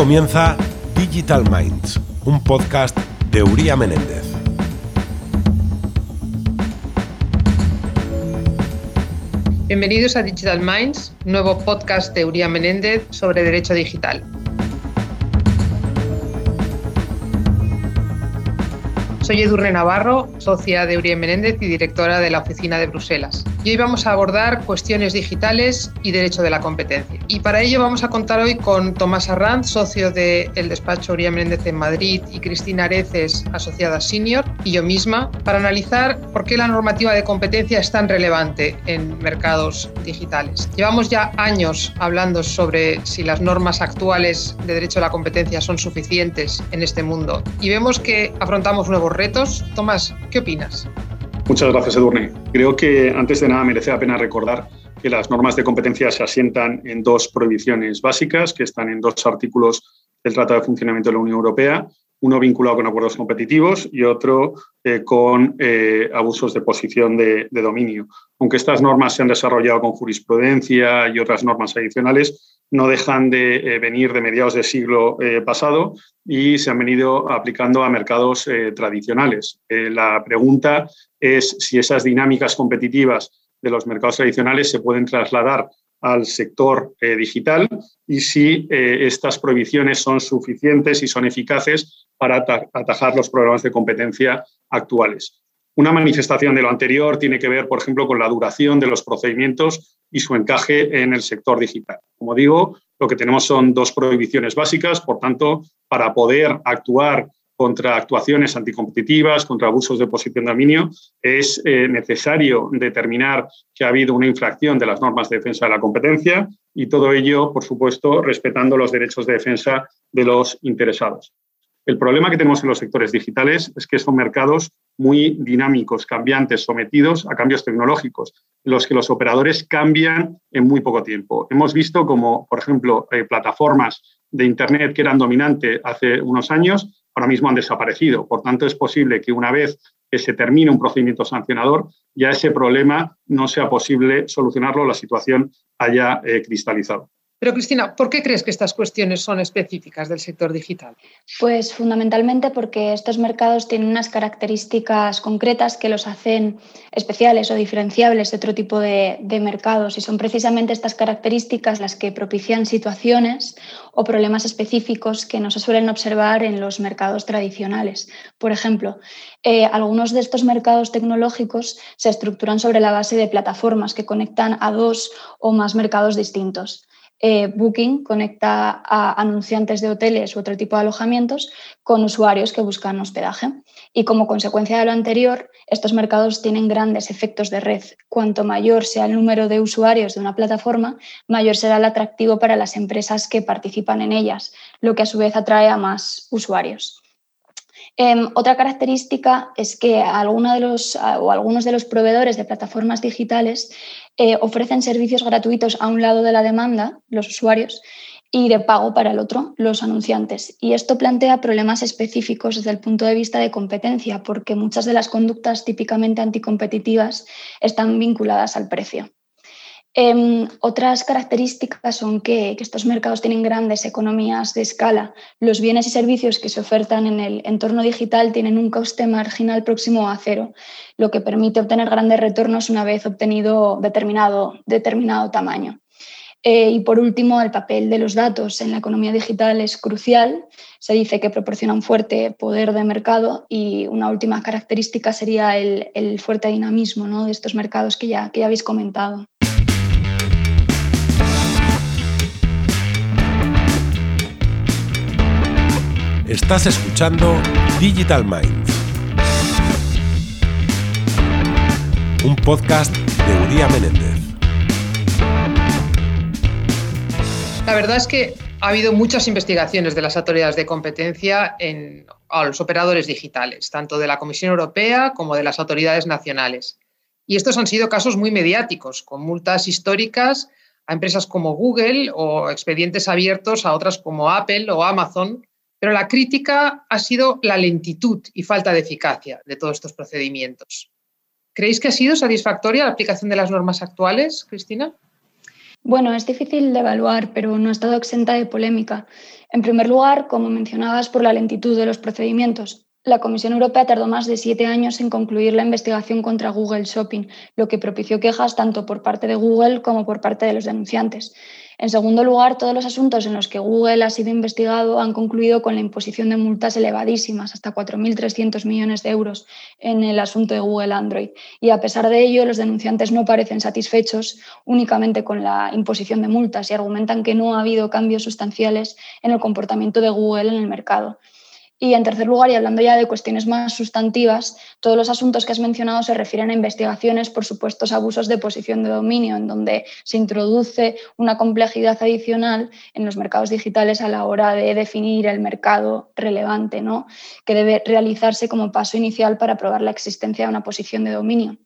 comienza Digital Minds, un podcast de Uría Menéndez. Bienvenidos a Digital Minds, nuevo podcast de Uría Menéndez sobre derecho digital. Soy Edurne Navarro, socia de Uriel Menéndez y directora de la oficina de Bruselas. Y hoy vamos a abordar cuestiones digitales y derecho de la competencia. Y para ello vamos a contar hoy con Tomás Arranz, socio del despacho Uriel Menéndez en Madrid, y Cristina Areces, asociada senior, y yo misma, para analizar por qué la normativa de competencia es tan relevante en mercados digitales. Llevamos ya años hablando sobre si las normas actuales de derecho de la competencia son suficientes en este mundo y vemos que afrontamos nuevos Tomás, ¿qué opinas? Muchas gracias, Edurne. Creo que antes de nada merece la pena recordar que las normas de competencia se asientan en dos prohibiciones básicas que están en dos artículos del Tratado de Funcionamiento de la Unión Europea, uno vinculado con acuerdos competitivos y otro eh, con eh, abusos de posición de, dominio. Aunque estas normas se han desarrollado con jurisprudencia y otras normas adicionales, no dejan de eh, venir de mediados del siglo eh, pasado y se han venido aplicando a mercados eh, tradicionales. la pregunta es si esas dinámicas competitivas de los mercados tradicionales se pueden trasladar al sector digital y si estas prohibiciones son suficientes y son eficaces para atajar los problemas de competencia actuales. Una manifestación de lo anterior tiene que ver, por ejemplo, con la duración de los procedimientos y su encaje en el sector digital. Como digo, lo que tenemos son dos prohibiciones básicas, por tanto, para poder actuar contra actuaciones anticompetitivas, contra abusos de posición de dominio, es eh, necesario determinar que ha habido una infracción de las normas de defensa de la competencia y todo ello, por supuesto, respetando los derechos de defensa de los interesados. El problema que tenemos en los sectores digitales es que son mercados muy dinámicos, cambiantes, sometidos a cambios tecnológicos, los que los operadores cambian en muy poco tiempo. Hemos visto como, por ejemplo, eh, plataformas de Internet que eran dominantes hace unos años, ahora mismo han desaparecido. Por tanto, es posible que una vez que se termine un procedimiento sancionador, ya ese problema no sea posible solucionarlo, la situación haya eh, cristalizado. Pero Cristina, ¿por qué crees que estas cuestiones son específicas del sector digital? Pues fundamentalmente porque estos mercados tienen unas características concretas que los hacen especiales o diferenciables de otro tipo de, mercados y son precisamente estas características las que propician situaciones o problemas específicos que no se suelen observar en los mercados tradicionales. Por ejemplo, eh, algunos de estos mercados tecnológicos se estructuran sobre la base de plataformas que conectan a dos o más mercados distintos. Eh, Booking conecta a anunciantes de hoteles u otro tipo de alojamientos con usuarios que buscan hospedaje. Y como consecuencia de lo anterior, estos mercados tienen grandes efectos de red. Cuanto mayor sea el número de usuarios de una plataforma, mayor será el atractivo para las empresas que participan en ellas, lo que a su vez atrae a más usuarios. Em, otra característica es que algunos de los proveedores de plataformas digitales eh, ofrecen servicios gratuitos a un lado de la demanda, los usuarios, y de pago para el otro, los anunciantes. Y esto plantea problemas específicos desde el punto de vista de competencia, porque muchas de las conductas típicamente anticompetitivas están vinculadas al precio. Em, otras características son que, estos mercados tienen grandes economías de escala. Los bienes y servicios que se ofertan en el entorno digital tienen un coste marginal próximo a cero, lo que permite obtener grandes retornos una vez obtenido determinado, determinado tamaño. Eh, y por último, el papel de los datos en la economía digital es crucial. Se dice que proporciona un fuerte poder de mercado y una última característica sería el, fuerte dinamismo ¿no? de estos mercados que ya, que ya habéis comentado. Estás escuchando Digital Minds, un podcast de Uría Menéndez. La verdad es que ha habido muchas investigaciones de las autoridades de competencia en, a los operadores digitales, tanto de la Comisión Europea como de las autoridades nacionales. Y estos han sido casos muy mediáticos, con multas históricas a empresas como Google o expedientes abiertos a otras como Apple o Amazon pero la crítica ha sido la lentitud y falta de eficacia de todos estos procedimientos. ¿Creéis que ha sido satisfactoria la aplicación de las normas actuales, Cristina? Bueno, es difícil de evaluar, pero no ha estado exenta de polémica. En primer lugar, como mencionabas, por la lentitud de los procedimientos. La Comisión Europea tardó más de siete años en concluir la investigación contra Google Shopping, lo que propició quejas tanto por parte de Google como por parte de los denunciantes. En segundo lugar, todos los asuntos en los que Google ha sido investigado han concluido con la imposición de multas elevadísimas, hasta 4.300 millones de euros en el asunto de Google Android. Y a pesar de ello, los denunciantes no parecen satisfechos únicamente con la imposición de multas y argumentan que no ha habido cambios sustanciales en el comportamiento de Google en el mercado. Y en tercer lugar, y hablando ya de cuestiones más sustantivas, todos los asuntos que has mencionado se refieren a investigaciones por supuestos abusos de posición de dominio, en donde se introduce una complejidad adicional en los mercados digitales a la hora de definir el mercado relevante, ¿no? que debe realizarse como paso inicial para probar la existencia de una posición de dominio.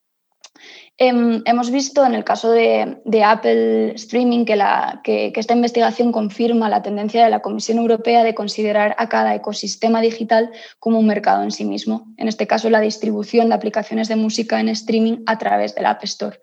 Em, hemos visto en el caso de, Apple Streaming que, esta investigación confirma la tendencia de la Comisión Europea de considerar a cada ecosistema digital como un mercado en sí mismo, en este caso la distribución de aplicaciones de música en streaming a través del App Store.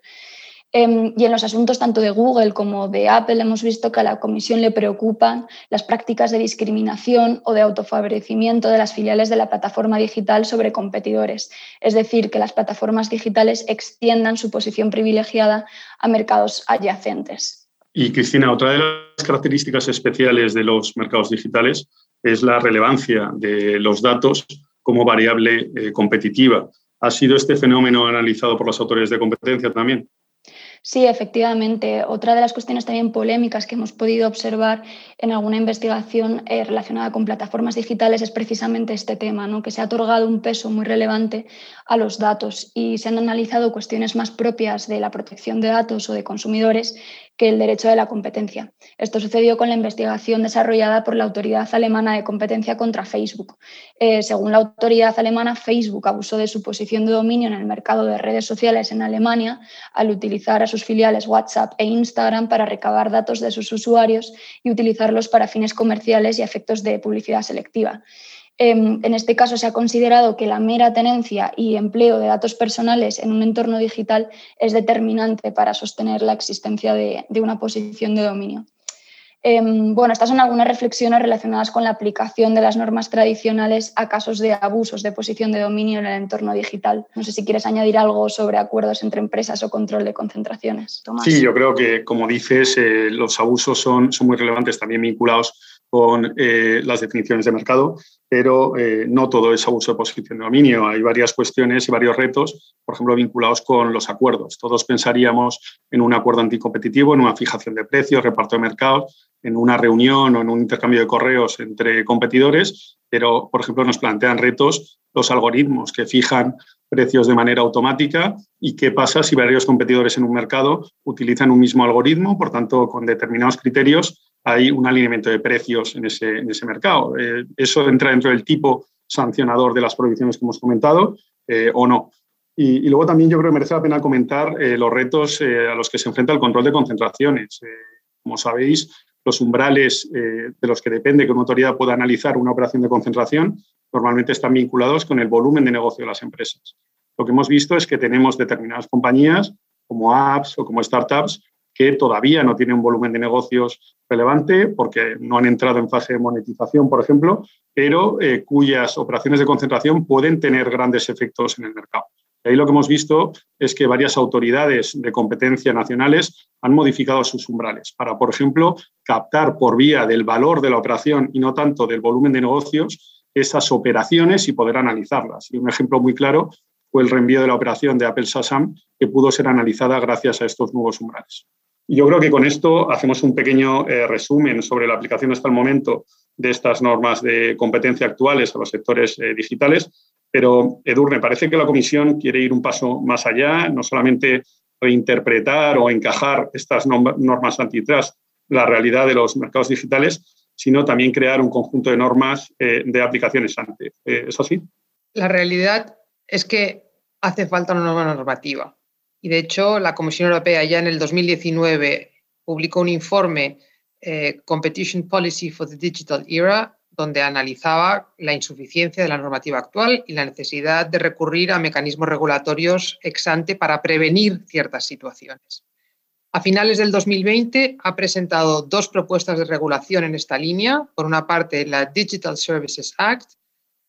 Em, y en los asuntos tanto de Google como de Apple hemos visto que a la Comisión le preocupan las prácticas de discriminación o de autofavorecimiento de las filiales de la plataforma digital sobre competidores, es decir, que las plataformas digitales extiendan su posición privilegiada a mercados adyacentes. Y Cristina, otra de las características especiales de los mercados digitales es la relevancia de los datos como variable eh, competitiva. ¿Ha sido este fenómeno analizado por las autoridades de competencia también? Sí, efectivamente. Otra de las cuestiones también polémicas que hemos podido observar en alguna investigación eh, relacionada con plataformas digitales es precisamente este tema, ¿no? que se ha otorgado un peso muy relevante a los datos y se han analizado cuestiones más propias de la protección de datos o de consumidores que el derecho de la competencia. Esto sucedió con la investigación desarrollada por la Autoridad Alemana de Competencia contra Facebook. Eh, según la autoridad alemana, Facebook abusó de su posición de dominio en el mercado de redes sociales en Alemania al utilizar a sus filiales WhatsApp e Instagram para recabar datos de sus usuarios y utilizarlos para fines comerciales y efectos de publicidad selectiva. Em, en este caso se ha considerado que la mera tenencia y empleo de datos personales en un entorno digital es determinante para sostener la existencia de, una posición de dominio. Em, bueno, estas son algunas reflexiones relacionadas con la aplicación de las normas tradicionales a casos de abusos de posición de dominio en el entorno digital. No sé si quieres añadir algo sobre acuerdos entre empresas o control de concentraciones. Sí, yo creo que, como dices, eh, los abusos son, son muy relevantes, también vinculados con eh, las definiciones de mercado, pero eh, no todo es abuso de posición de dominio. Hay varias cuestiones y varios retos, por ejemplo, vinculados con los acuerdos. Todos pensaríamos en un acuerdo anticompetitivo, en una fijación de precios, reparto de mercados, en una reunión o en un intercambio de correos entre competidores, pero, por ejemplo, nos plantean retos los algoritmos que fijan precios de manera automática y qué pasa si varios competidores en un mercado utilizan un mismo algoritmo, por tanto, con determinados criterios hay un alineamiento de precios en ese, mercado. Eh, ¿Eso entra dentro del tipo sancionador de las prohibiciones que hemos comentado eh, o no? Y, luego también yo creo que merece la pena comentar eh, los retos a los que se enfrenta el control de concentraciones. como sabéis, los umbrales de los que depende que una autoridad pueda analizar una operación de concentración normalmente están vinculados con el volumen de negocio de las empresas. Lo que hemos visto es que tenemos determinadas compañías como apps o como startups que todavía no tienen un volumen de negocios relevante porque no han entrado en fase de monetización, por ejemplo, pero eh, cuyas operaciones de concentración pueden tener grandes efectos en el mercado. Y ahí lo que hemos visto es que varias autoridades de competencia nacionales han modificado sus umbrales para, por ejemplo, captar por vía del valor de la operación y no tanto del volumen de negocios esas operaciones y poder analizarlas. Y un ejemplo muy claro fue el reenvío de la operación de Apple Sasam, que pudo ser analizada gracias a estos nuevos umbrales. Yo creo que con esto hacemos un pequeño eh, resumen sobre la aplicación hasta el momento de estas normas de competencia actuales a los sectores eh, digitales. Pero, Edurne, parece que la Comisión quiere ir un paso más allá, no solamente reinterpretar o encajar estas normas antitrust, la realidad de los mercados digitales, sino también crear un conjunto de normas eh, de aplicaciones antes. ¿Es así? La realidad es que hace falta una nueva normativa. Y de hecho, la Comisión Europea ya en el 2019 publicó un informe, eh, Competition Policy for the Digital Era, donde analizaba la insuficiencia de la normativa actual y la necesidad de recurrir a mecanismos regulatorios ex ante para prevenir ciertas situaciones. A finales del 2020 ha presentado dos propuestas de regulación en esta línea. Por una parte, la Digital Services Act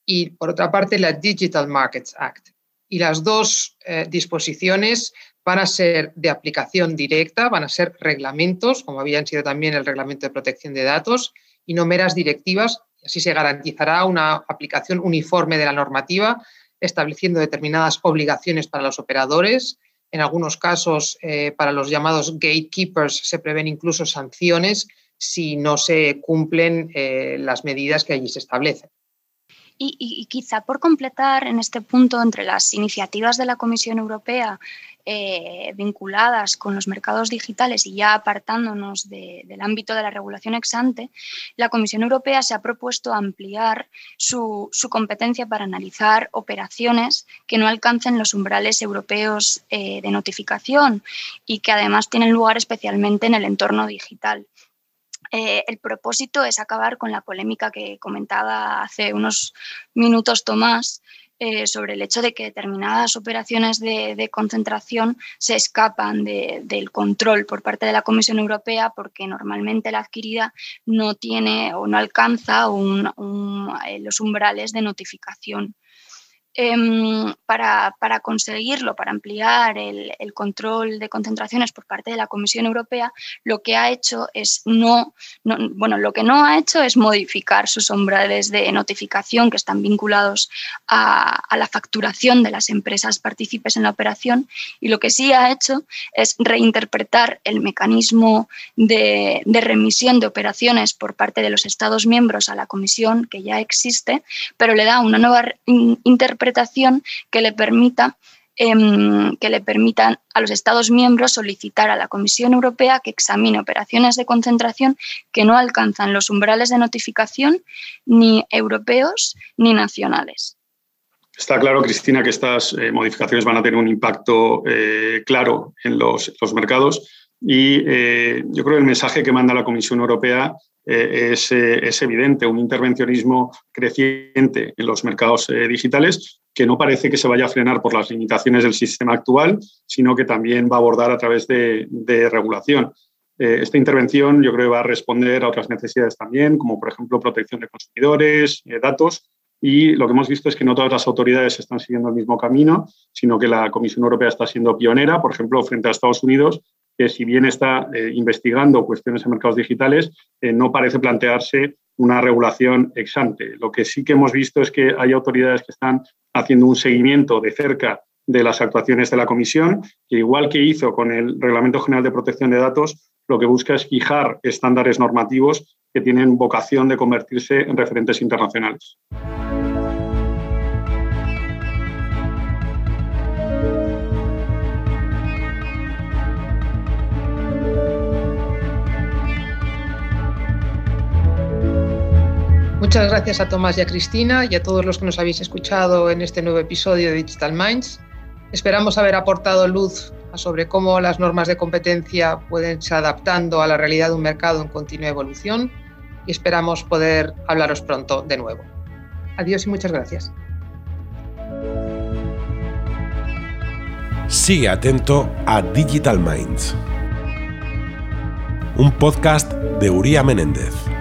y por otra parte, la Digital Markets Act. Y las dos eh, disposiciones van a ser de aplicación directa, van a ser reglamentos, como habían sido también el Reglamento de Protección de Datos, y no meras directivas. Así se garantizará una aplicación uniforme de la normativa, estableciendo determinadas obligaciones para los operadores en algunos casos, eh, para los llamados gatekeepers se prevén incluso sanciones si no se cumplen eh, las medidas que allí se establecen. Y, quizá por completar en este punto entre las iniciativas de la Comisión Europea eh, vinculadas con los mercados digitales y ya apartándonos del ámbito de la regulación ex ante, la Comisión Europea se ha propuesto ampliar su, competencia para analizar operaciones que no alcancen los umbrales europeos eh, de notificación y que además tienen lugar especialmente en el entorno digital. Eh, el propósito es acabar con la polémica que comentaba hace unos minutos Tomás eh, sobre el hecho de que determinadas operaciones de, concentración se escapan del control por parte de la Comisión Europea porque normalmente la adquirida no tiene o no alcanza eh, los umbrales de notificación. Em, para, conseguirlo, para ampliar el, control de concentraciones por parte de la Comisión Europea, lo que ha hecho es no, bueno, lo que no ha hecho es modificar sus umbrales de notificación que están vinculados a, la facturación de las empresas partícipes en la operación y lo que sí ha hecho es reinterpretar el mecanismo de, de remisión de operaciones por parte de los Estados miembros a la Comisión que ya existe, pero le da una nueva interpretación interpretación que le permita em, que le permitan a los Estados miembros solicitar a la Comisión Europea que examine operaciones de concentración que no alcanzan los umbrales de notificación ni europeos ni nacionales. Está claro, Cristina, que estas eh, modificaciones van a tener un impacto eh, claro en los, los mercados y eh, yo creo que el mensaje que manda la Comisión Europea eh, eh, es, evidente, un intervencionismo creciente en los mercados digitales que no parece que se vaya a frenar por las limitaciones del sistema actual, sino que también va a abordar a través de, regulación. esta intervención yo creo que va a responder a otras necesidades también, como por ejemplo protección de consumidores, datos, y lo que hemos visto es que no todas las autoridades están siguiendo el mismo camino, sino que la Comisión Europea está siendo pionera, por ejemplo, frente a Estados Unidos, que si bien está eh, investigando cuestiones en mercados digitales, eh, no parece plantearse una regulación ex ante. Lo que sí que hemos visto es que hay autoridades que están haciendo un seguimiento de cerca de las actuaciones de la Comisión, que igual que hizo con el Reglamento General de Protección de Datos, lo que busca es fijar estándares normativos que tienen vocación de convertirse en referentes internacionales. Muchas gracias a Tomás y a Cristina y a todos los que nos habéis escuchado en este nuevo episodio de Digital Minds. Esperamos haber aportado luz sobre cómo las normas de competencia pueden irse adaptando a la realidad de un mercado en continua evolución y esperamos poder hablaros pronto de nuevo. Adiós y muchas gracias. Sigue atento a Digital Minds, un podcast de Uría Menéndez.